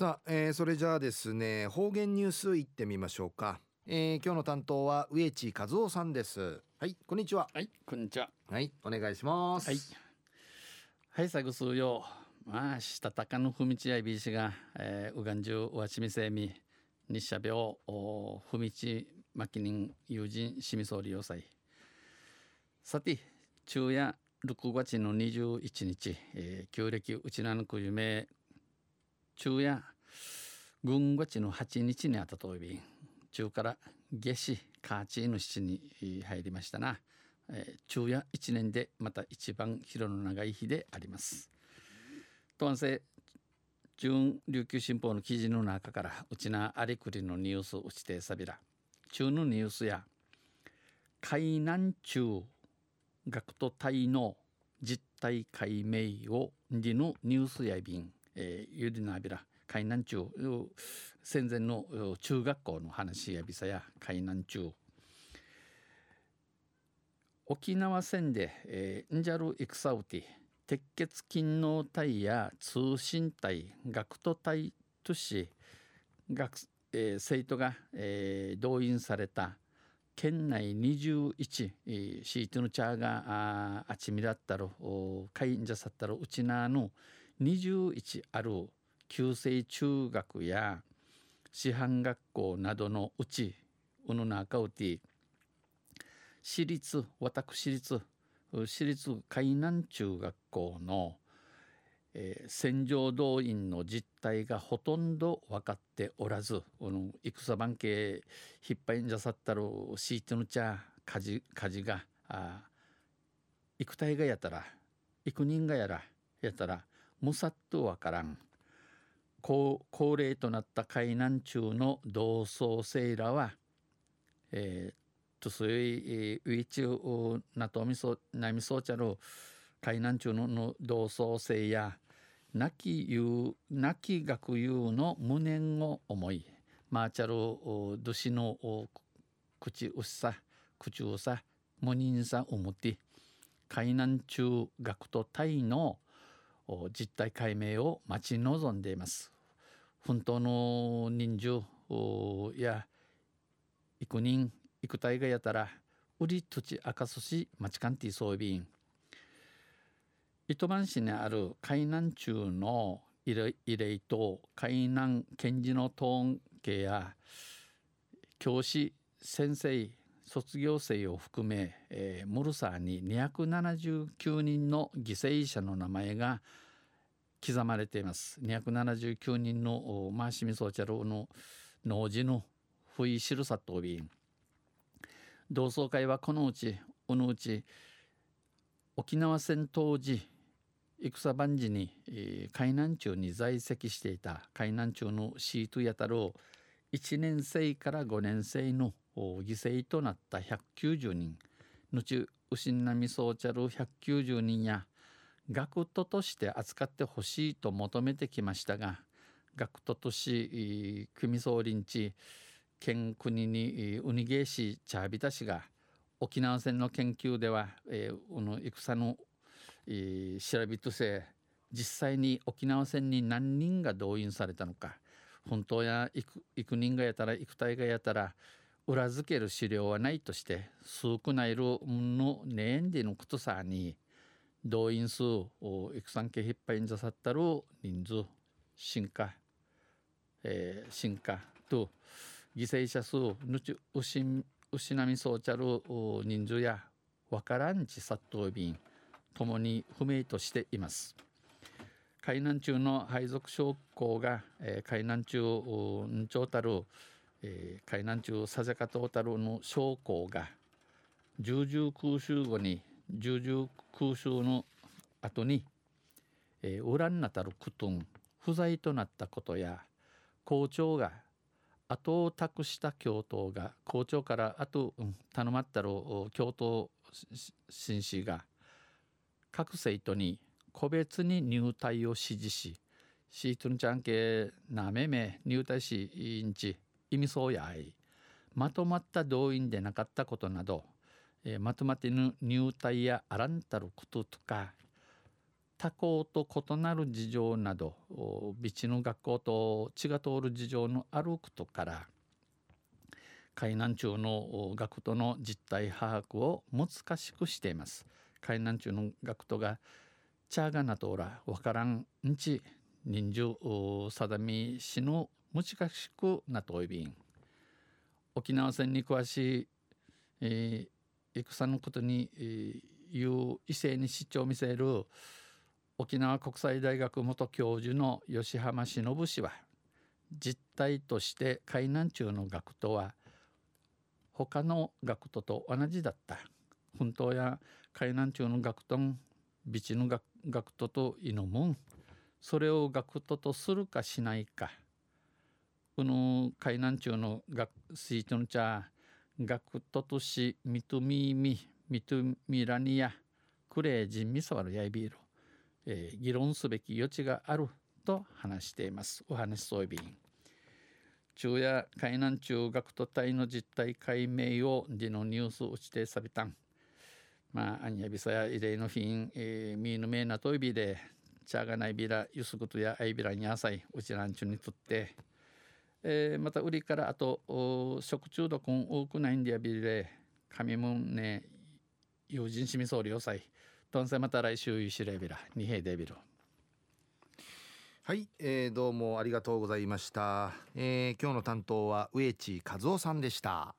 さあ、えー、それじゃあですね方言ニュースいってみましょうか、えー、今日の担当は植地和夫さんです。はいこんにちは。はいこんにちは。はいお願いします。はい。はいさぐすうよまあしたたかのふみちやいびしが、えー、うがんじゅうわちみせみ日射病おふみちまきにん友人しみそうりよさいさて昼夜6月の21日、えー、旧暦うちなぬく夢昼夜軍月の8日にあたといびん中から夏至カーチーの七に入りましたな、えー、昼夜1年でまた一番広の長い日であります。とわんせ準琉球新報の記事の中からうちなありくりのニュースうちてさびら。中のニュースや海南中学徒隊の実態解明をりのニュースやびん、えー、ゆりなびら。海南中戦前の中学校の話やびさや海南中沖縄戦で、えー、んじゃる戦うて鉄血勤労隊や通信隊学徒隊とし学、えー、生徒が、えー、動員された県内21、えー、シートのチャーがああちみだったろ会員者さったろうちなの21ある旧制中学や師範学校などのうちうぬなかうて私立私立私立海南中学校の、えー、戦場動員の実態がほとんど分かっておらずこの戦番系引っ張りんじゃさったるシートの茶火事火事があ幾体がやたら幾人がやらやたらむさっとわからん。高高齢となった海南中の同窓生らは、えー、とそういうウィチュなとみそなみそうちゃる海南中のの同窓生や亡きう亡き学友の無念を思いマーチャルドシの口うさ口うさ無人さ思って海南中学とタイの実態解明を待ち望んでいます。本当の人数や幾人幾体がやたら売り土地赤寿司町カンティ装備員糸満市にある海南中の慰霊と海南検事のトーン家や教師先生卒業生を含め、えー、モルサーに279人の犠牲者の名前が刻まれています。279人のマーシミソーチャルの農事の不意知るさとび同窓会はこのうちこのうち沖縄戦当時戦番時に、えー、海南中に在籍していた海南中のシートやたるを1年生から5年生の犠牲となった190人。後牛並ソーチャル190人や学徒として扱ってほしいと求めてきましたが学徒とし組総臨地県国にウニゲーシチャービタ氏が沖縄戦の研究では、えー、の戦の、えー、調べとせ実際に沖縄戦に何人が動員されたのか本当や幾人がやたら幾体がやたら裏付ける資料はないとして少ないるの年でのことさに動員数戦系引っ張りんざさったる人数進化、えー、進化と犠牲者数ぬちうし失みそうちゃる人数やわからんち殺到便ともに不明としています。海南中の配属将校が、えー、海南中んちょうたる、えー、海南中さぜかとうたるの将校が重々空襲後に重々空襲の後に、えー、裏になたるクトン不在となったことや校長が後を託した教頭が校長から後、うん、頼まったる教頭紳士が各生徒に個別に入隊を指示しシートンちゃんけなめめ入隊しインチ意味そうやい。まとまった動員でなかったことなどえー、まとまってぬ入隊やあらんたることとか他校と異なる事情など備地の学校と血が通る事情のあることから海南中の学徒の実態把握を難しくしています。海南中の学徒がチャーガナトーラわからんんち人数定みしの難しくなといびん沖縄戦に詳しい、えー、戦のことに、えー、いう異性に主張を見せる沖縄国際大学元教授の吉浜忍氏は実態として海南中の学徒は他の学徒と同じだった。本当や海南中の学徒備地の学学徒といのもんそれを学徒とするかしないか。この海南中の学スイートの茶学徒としみとみみみとみらにやクレイジンミソワルやいびる、えー、議論すべき余地があると話しています。お話しそういびん。中夜海南中学徒隊の実態解明をディのニュース打ちてさびたん。まあアニヤビサや異例のフィン、えー、ミーヌメーナトイビでチャーガナイビラユスグトやアイビラに野菜うちらんちゅにとって、えー、また売りからあと食中毒多くないんでやびれ神もんね友人しみそうりよさいどんせまた来週ゆしれびら二平デビル。はい、えー、どうもありがとうございました、えー、今日の担当は植地和夫さんでした。